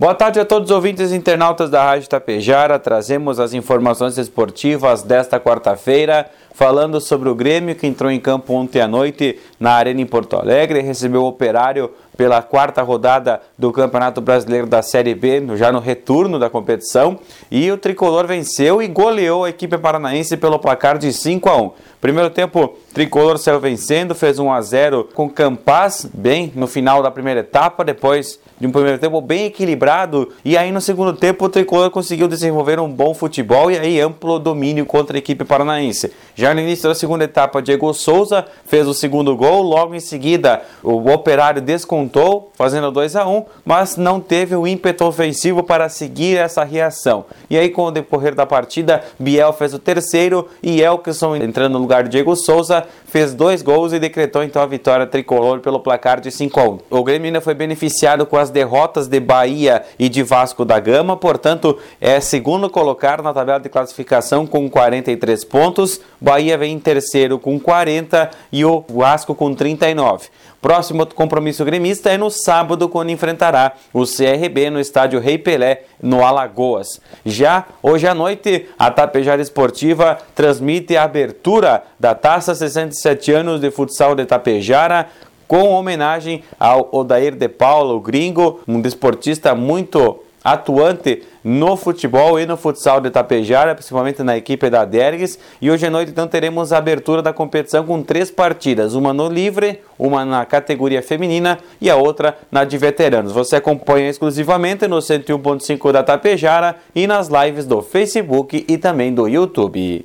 Boa tarde a todos os ouvintes e internautas da Rádio Tapejara. Trazemos as informações esportivas desta quarta-feira, falando sobre o Grêmio que entrou em campo ontem à noite na Arena em Porto Alegre, recebeu o Operário pela quarta rodada do Campeonato Brasileiro da Série B, já no retorno da competição, e o tricolor venceu e goleou a equipe paranaense pelo placar de 5 a 1. Primeiro tempo, tricolor saiu vencendo, fez 1 a 0 com Campas bem no final da primeira etapa, depois de um primeiro tempo bem equilibrado, e aí no segundo tempo o tricolor conseguiu desenvolver um bom futebol e aí amplo domínio contra a equipe paranaense. Já no início da segunda etapa, Diego Souza fez o segundo gol, logo em seguida o Operário descontou fazendo 2 a 1 mas não teve o ímpeto ofensivo para seguir essa reação. E aí, com o decorrer da partida, Biel fez o terceiro e Elkson, entrando no lugar de Diego Souza, fez dois gols e decretou então a vitória tricolor pelo placar de 5 a 1. O Grêmio ainda foi beneficiado com as derrotas de Bahia e de Vasco da Gama, portanto, é segundo colocado na tabela de classificação com 43 pontos. Bahia vem em terceiro com 40 e o Vasco com 39. Próximo compromisso gremista é no sábado, quando enfrentará o CRB no estádio Rei Pelé, no Alagoas. Já hoje à noite, a Tapejara Esportiva transmite a abertura da Taça 67 anos de futsal de Tapejara com homenagem ao Odair de Paulo, o gringo, um desportista muito atuante no futebol e no futsal de Tapejara, principalmente na equipe da Dergues. E hoje à noite então teremos a abertura da competição com três partidas, uma no livre, uma na categoria feminina e a outra na de veteranos. Você acompanha exclusivamente no 101.5 da Tapejara e nas lives do Facebook e também do YouTube.